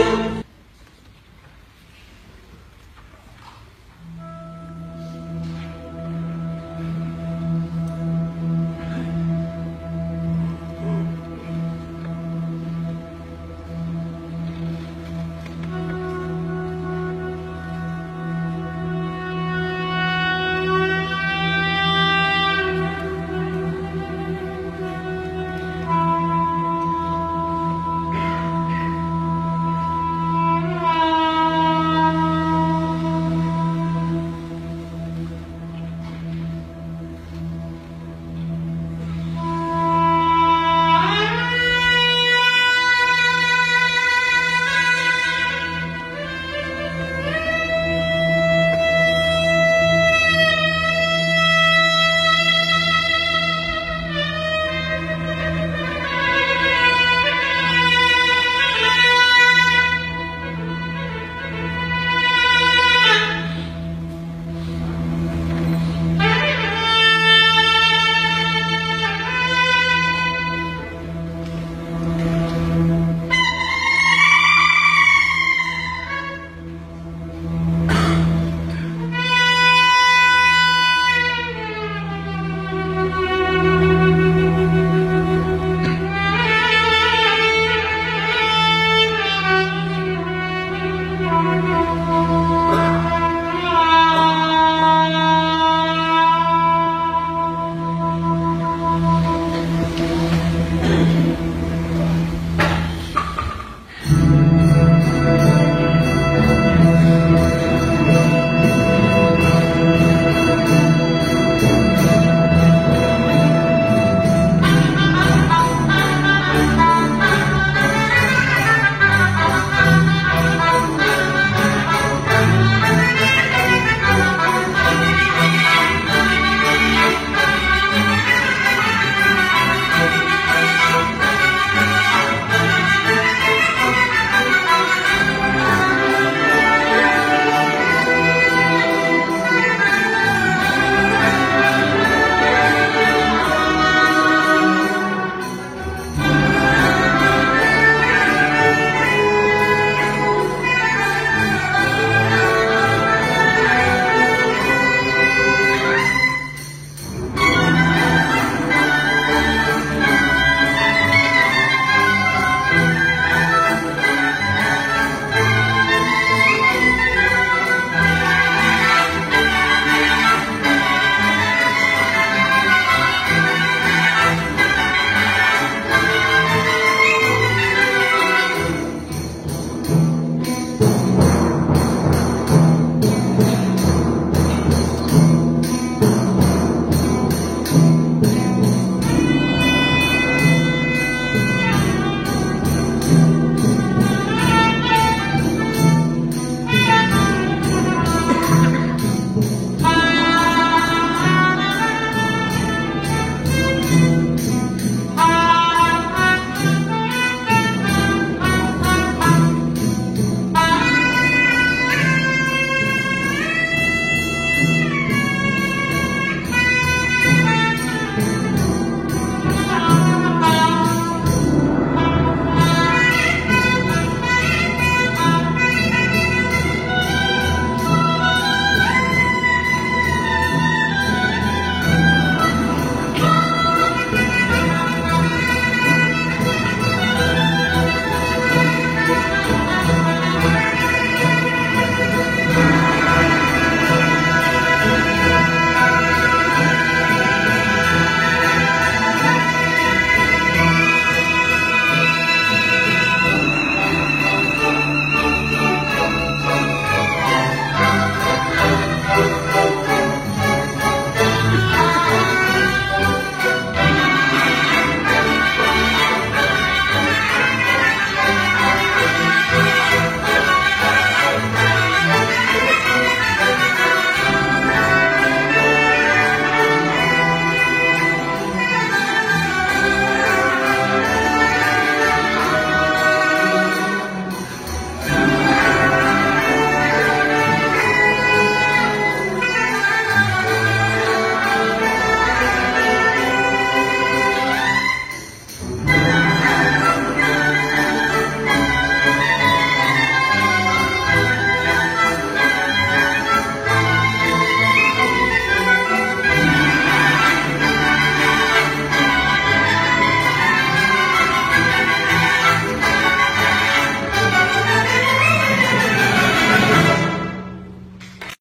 you.